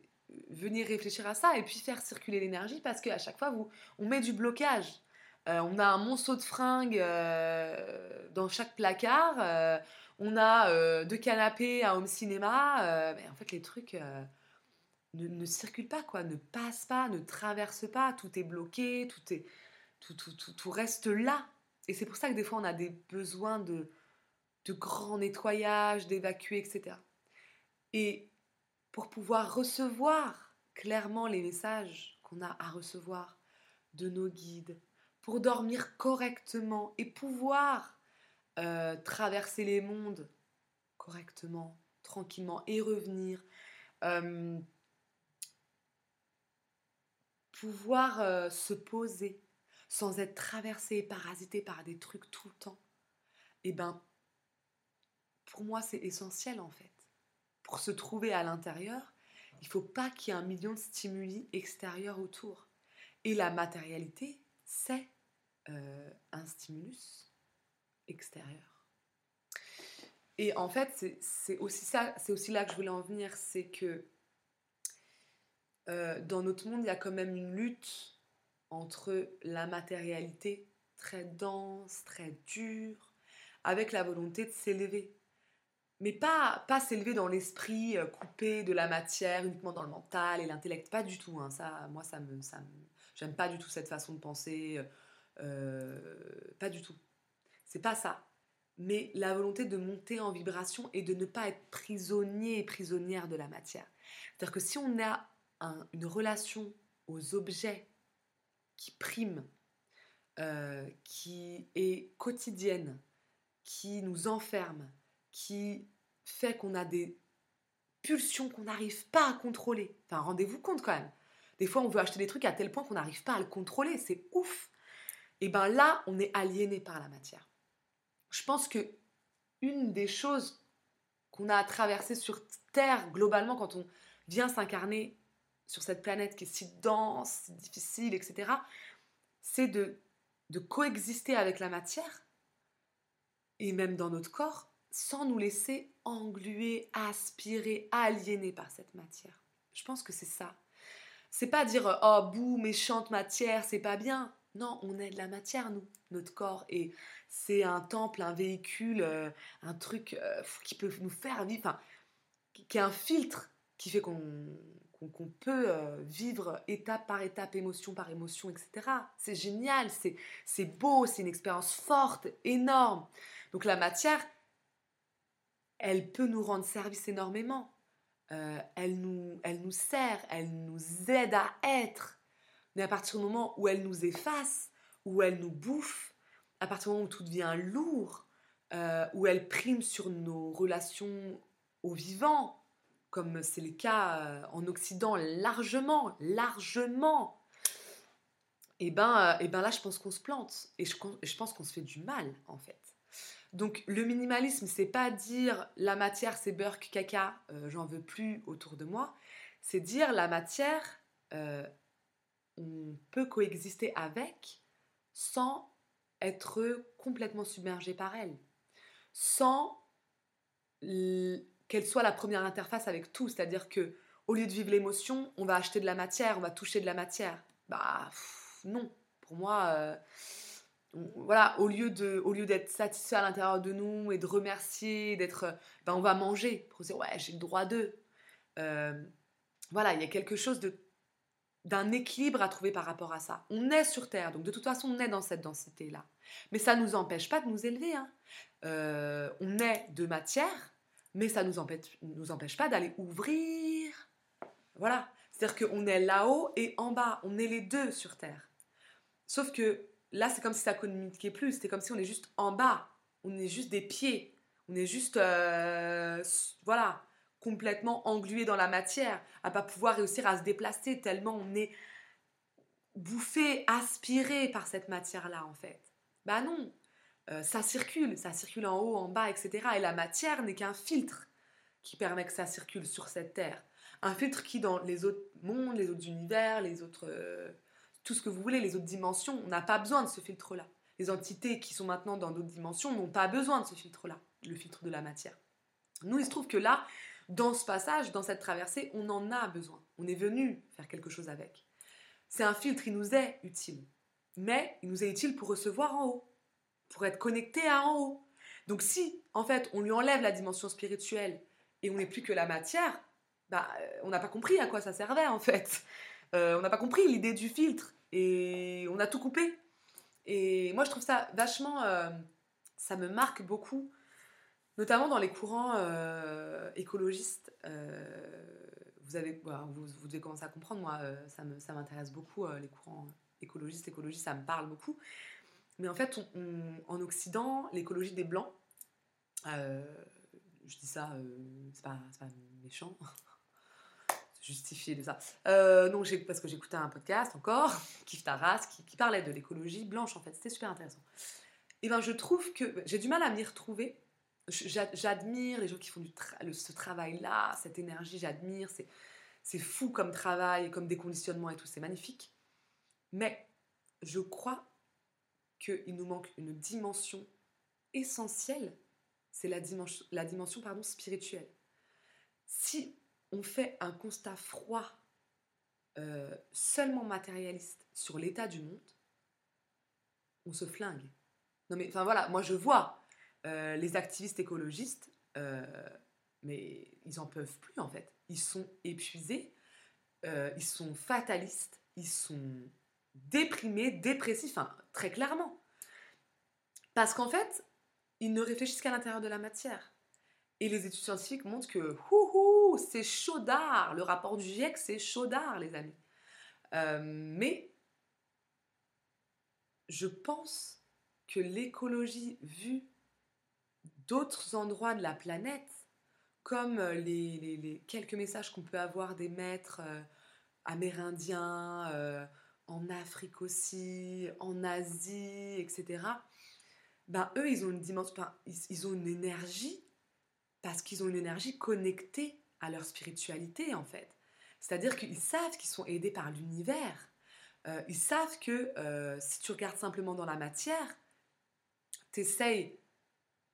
venir réfléchir à ça et puis faire circuler l'énergie parce qu'à chaque fois, on met du blocage. Euh, on a un monceau de fringues euh, dans chaque placard, on a deux canapés à home cinéma, mais en fait les trucs ne, circulent pas, quoi, ne passent pas, ne traversent pas, tout est bloqué, tout, est, tout, tout, tout, reste là. Et c'est pour ça que des fois on a des besoins de, de grands nettoyages, d'évacuer, etc. Et pour pouvoir recevoir clairement les messages qu'on a à recevoir de nos guides, pour dormir correctement et pouvoir euh, traverser les mondes correctement, tranquillement et revenir. Euh, pouvoir euh, se poser sans être traversé et parasité par des trucs tout le temps, eh ben, pour moi, c'est essentiel en fait pour se trouver à l'intérieur, il ne faut pas qu'il y ait un million de stimuli extérieurs autour. Et la matérialité, c'est euh, un stimulus extérieur. Et en fait, c'est aussi ça, c'est aussi là que je voulais en venir, c'est que euh, dans notre monde, il y a quand même une lutte entre la matérialité très dense, très dure, avec la volonté de s'élever mais pas, pas s'élever dans l'esprit euh, coupé de la matière, uniquement dans le mental et l'intellect, pas du tout. Hein. Ça, moi, ça me, j'aime pas du tout cette façon de penser, euh, pas du tout. C'est pas ça. Mais la volonté de monter en vibration et de ne pas être prisonnier et prisonnière de la matière. C'est-à-dire que si on a une relation aux objets qui prime, euh, qui est quotidienne, qui nous enferme, qui fait qu'on a des pulsions qu'on n'arrive pas à contrôler. Enfin, rendez-vous compte quand même. Des fois, on veut acheter des trucs à tel point qu'on n'arrive pas à le contrôler. C'est ouf. Et ben là, on est aliéné par la matière. Je pense que une des choses qu'on a à traverser sur Terre globalement quand on vient s'incarner sur cette planète qui est si dense, si difficile, etc., c'est de, de coexister avec la matière et même dans notre corps sans nous laisser engluer, aspirer, aliéner par cette matière. Je pense que c'est ça. C'est pas dire oh bouh méchante matière, c'est pas bien. Non, on est de la matière nous, notre corps et c'est un temple, un véhicule, euh, un truc euh, qui peut nous faire vivre, enfin, qui est un filtre qui fait qu'on peut euh, vivre étape par étape, émotion par émotion, etc. C'est génial, c'est beau, c'est une expérience forte, énorme. Donc la matière, elle peut nous rendre service énormément. Euh, elle, nous, elle nous sert, elle nous aide à être. Mais à partir du moment où elle nous efface, où elle nous bouffe, à partir du moment où tout devient lourd, euh, où elle prime sur nos relations au vivant, comme c'est le cas euh, en Occident largement, largement, et eh ben, eh ben là, je pense qu'on se plante. Et je pense qu'on se fait du mal, en fait. Donc, le minimalisme, c'est pas dire la matière, c'est beurre, caca, j'en veux plus autour de moi. C'est dire la matière, on peut coexister avec sans être complètement submergé par elle sans qu'elle soit la première interface avec tout. C'est-à-dire que au lieu de vivre l'émotion, on va acheter de la matière, on va toucher de la matière. Bah non, pour moi, euh, voilà, au lieu de, au lieu d'être satisfait à l'intérieur de nous et de remercier, d'être, ben on va manger pour dire ouais j'ai le droit d'eux. Euh, voilà, il y a quelque chose de d'un équilibre à trouver par rapport à ça. On est sur Terre, donc de toute façon on est dans cette densité-là. Mais ça nous empêche pas de nous élever. Hein. Euh, on est de matière, mais ça nous empêche, nous empêche pas d'aller ouvrir. Voilà. C'est-à-dire qu'on est là-haut et en bas. On est les deux sur Terre. Sauf que là, c'est comme si ça communiquait plus. C'était comme si on est juste en bas. On est juste des pieds. On est juste, euh, voilà, complètement englué dans la matière, à pas pouvoir réussir à se déplacer tellement on est bouffé, aspiré par cette matière-là, en fait. Bah non, euh, ça circule, ça circule en haut, en bas, etc. Et la matière n'est qu'un filtre qui permet que ça circule sur cette terre. Un filtre qui, dans les autres mondes, les autres univers, les autres. Euh, tout ce que vous voulez, les autres dimensions, on n'a pas besoin de ce filtre-là. Les entités qui sont maintenant dans d'autres dimensions n'ont pas besoin de ce filtre-là, le filtre de la matière. Nous, il se trouve que là, dans ce passage, dans cette traversée, on en a besoin. On est venu faire quelque chose avec. C'est un filtre, qui nous est utile. Mais il nous est utile pour recevoir en haut pour être connecté à en haut. Donc si, en fait, on lui enlève la dimension spirituelle et on n'est plus que la matière, bah, euh, on n'a pas compris à quoi ça servait, en fait. Euh, on n'a pas compris l'idée du filtre et on a tout coupé. Et moi, je trouve ça vachement... Euh, ça me marque beaucoup, notamment dans les courants écologistes. vous, avez, vous, vous, devez commencer à comprendre, moi, ça m'intéresse beaucoup, les courants écologistes, écologistes, ça me parle beaucoup. Mais en fait, en Occident, l'écologie des Blancs, euh, je dis ça, euh, c'est pas, pas, méchant, c'est justifié de ça. Euh, non, parce que j'écoutais un podcast encore, Kif Taras, qui, parlait de l'écologie blanche en fait, c'était super intéressant. Et ben je trouve que j'ai du mal à m'y retrouver. J'admire les gens qui font ce travail-là, cette énergie, j'admire, c'est fou comme travail, comme déconditionnement et tout, c'est magnifique. Mais je crois qu'il nous manque une dimension essentielle, c'est la dimension, la dimension pardon, spirituelle. Si on fait un constat froid, euh, seulement matérialiste sur l'état du monde, on se flingue. Non mais, enfin voilà, moi je vois euh, les activistes écologistes, euh, mais ils en peuvent plus en fait. Ils sont épuisés, ils sont fatalistes, ils sont déprimés, dépressifs, enfin, très clairement. Parce qu'en fait, ils ne réfléchissent qu'à l'intérieur de la matière. Et les études scientifiques montrent que c'est chaudard. Le rapport du GIEC, c'est chaudard, les amis. Euh, mais je pense que l'écologie vue d'autres endroits de la planète, comme les, quelques messages qu'on peut avoir des maîtres euh, amérindiens, euh, en Afrique aussi, en Asie, etc. Ben, eux, ils ont une dimension, ils, ont une énergie parce qu'ils ont une énergie connectée à leur spiritualité, en fait. C'est-à-dire qu'ils savent qu'ils sont aidés par l'univers. Euh, ils savent que euh, si tu regardes simplement dans la matière, tu essayes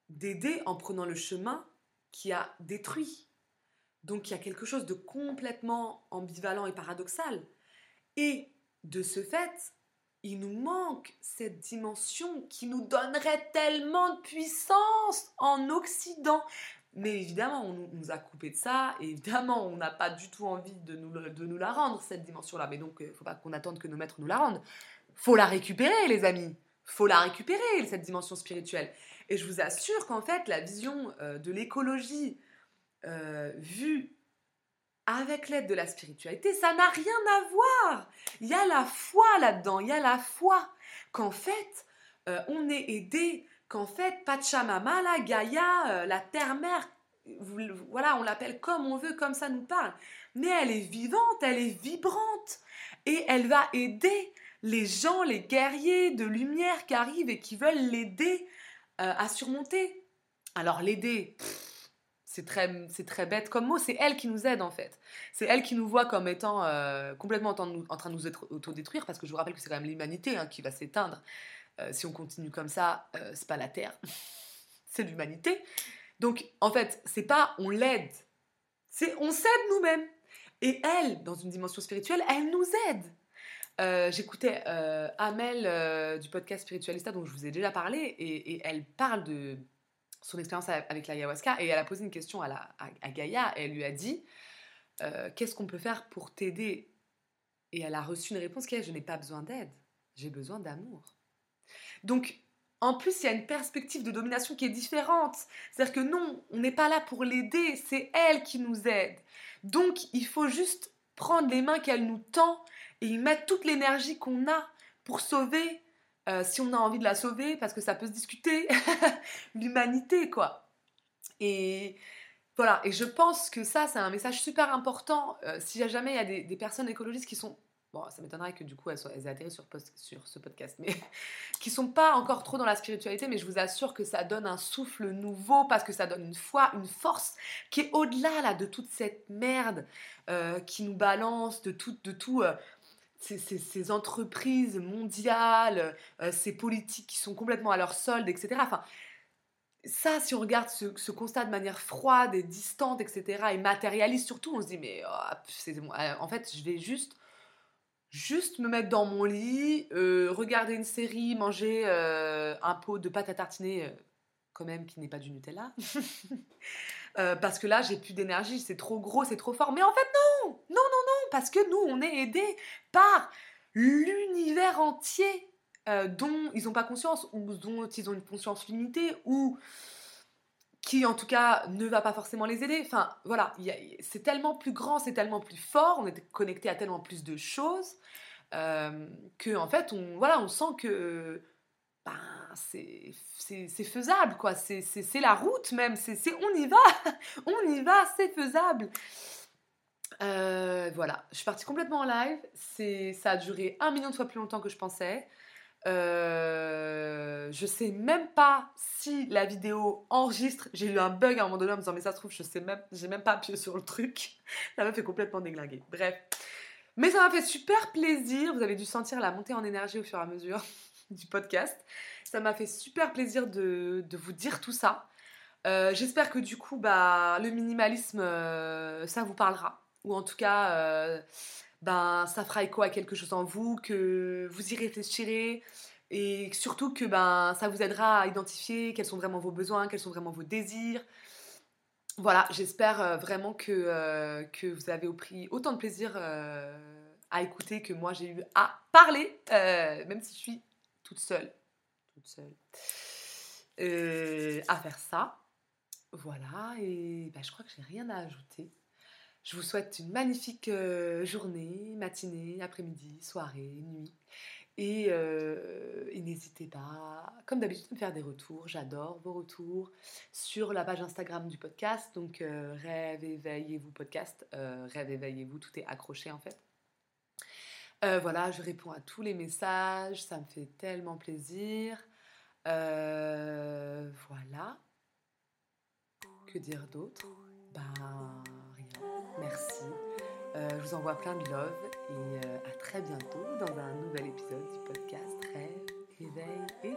d'aider en prenant le chemin qui a détruit. Donc il y a quelque chose de complètement ambivalent et paradoxal. Et de ce fait, il nous manque cette dimension qui nous donnerait tellement de puissance en Occident. Mais évidemment, on nous a coupé de ça, et évidemment, on n'a pas du tout envie de nous, la rendre, cette dimension-là. Mais donc, il euh, ne faut pas qu'on attende que nos maîtres nous la rendent. faut la récupérer, les amis. faut la récupérer, cette dimension spirituelle. Et je vous assure qu'en fait, la vision euh, de l'écologie euh, vue avec l'aide de la spiritualité, ça n'a rien à voir. Il y a la foi là-dedans, il y a la foi qu'en fait, on est aidé, qu'en fait, Pachamama, la Gaïa, euh, la terre-mère, voilà, on l'appelle comme on veut, comme ça nous parle. Mais elle est vivante, elle est vibrante. Et elle va aider les gens, les guerriers de lumière qui arrivent et qui veulent l'aider euh, à surmonter. Alors l'aider, c'est très, c'est très bête comme mot, c'est elle qui nous aide en fait. C'est elle qui nous voit comme étant euh, complètement en, train de nous autodétruire, parce que je vous rappelle que c'est quand même l'humanité hein, qui va s'éteindre. Euh, si on continue comme ça, c'est pas la Terre, c'est l'humanité. Donc, en fait, c'est pas on l'aide, c'est on s'aide nous-mêmes. Et elle, dans une dimension spirituelle, elle nous aide. Euh, j'écoutais euh, Amel euh, du podcast Spiritualista dont je vous ai déjà parlé et, elle parle de son expérience avec l'ayahuasca et elle a posé une question à, Gaïa et elle lui a dit qu'est-ce qu'on peut faire pour t'aider? Et elle a reçu une réponse qui est je n'ai pas besoin d'aide, j'ai besoin d'amour. Donc en plus, il y a une perspective de domination qui est différente. C'est-à-dire que non, on n'est pas là pour l'aider, c'est elle qui nous aide. Donc, il faut juste prendre les mains qu'elle nous tend et y mettre toute l'énergie qu'on a pour sauver, euh, si on a envie de la sauver, parce que ça peut se discuter, l'humanité, quoi. Et voilà, et je pense que ça, c'est un message super important. Euh, si jamais il y a des personnes écologistes qui sont bon, ça m'étonnerait que du coup elles, soient, elles aient atterri sur, sur ce podcast, mais qui sont pas encore trop dans la spiritualité, mais je vous assure que ça donne un souffle nouveau parce que ça donne une foi, une force qui est au-delà là de toute cette merde euh, qui nous balance, de tout, de tout. Euh, ces, entreprises mondiales, euh, ces politiques qui sont complètement à leur solde, etc. Enfin, ça, si on regarde ce, constat de manière froide et distante, etc., et matérialiste surtout, on se dit, mais oh, en fait, je vais juste juste me mettre dans mon lit, euh, regarder une série, manger euh, un pot de pâte à tartiner, euh, quand même qui n'est pas du Nutella. parce que là, j'ai plus d'énergie, c'est trop gros, c'est trop fort. Mais en fait, non Non, non, non Parce que nous, on est aidés par l'univers entier dont ils n'ont pas conscience, ou dont ils ont une conscience limitée, ou qui en tout cas ne va pas forcément les aider. Enfin voilà, c'est tellement plus grand, c'est tellement plus fort, on est connecté à tellement plus de choses euh, que en fait on voilà, on sent que ben, c'est faisable quoi, c'est la route même, c'est on y va, on y va, c'est faisable. Euh, voilà, je suis partie complètement en live, ça a duré un million de fois plus longtemps que je pensais. Euh, je sais même pas si la vidéo enregistre. J'ai eu un bug à un moment donné en me disant mais ça se trouve je sais même, j'ai même pas appuyé sur le truc. Ça m'a fait complètement déglinguer. Bref, mais ça m'a fait super plaisir. Vous avez dû sentir la montée en énergie au fur et à mesure du podcast. Ça m'a fait super plaisir de, vous dire tout ça. Euh, j'espère que du coup, bah, le minimalisme, euh, ça vous parlera. Ou en tout cas, ben, ça fera écho à quelque chose en vous, que vous y réfléchirez et surtout que ben, ça vous aidera à identifier quels sont vraiment vos besoins, quels sont vraiment vos désirs. Voilà, j'espère euh, vraiment que, euh, que vous avez pris autant de plaisir euh, à écouter que moi j'ai eu à parler, même si je suis toute seule. Toute seule. à faire ça. Voilà, et ben, je crois que j'ai rien à ajouter. Je vous souhaite une magnifique euh, journée, matinée, après-midi, soirée, nuit. Euh, et, n'hésitez pas, comme d'habitude, à me faire des retours. J'adore vos retours sur la page Instagram du podcast. Donc, euh, Rêve, éveillez-vous podcast. Rêve, éveillez-vous, tout est accroché en fait. voilà, je réponds à tous les messages. Ça me fait tellement plaisir. voilà. Que dire d'autre? Ben Merci. Euh, je vous envoie plein de love et euh, à très bientôt dans un nouvel épisode du podcast Rêve, éveil et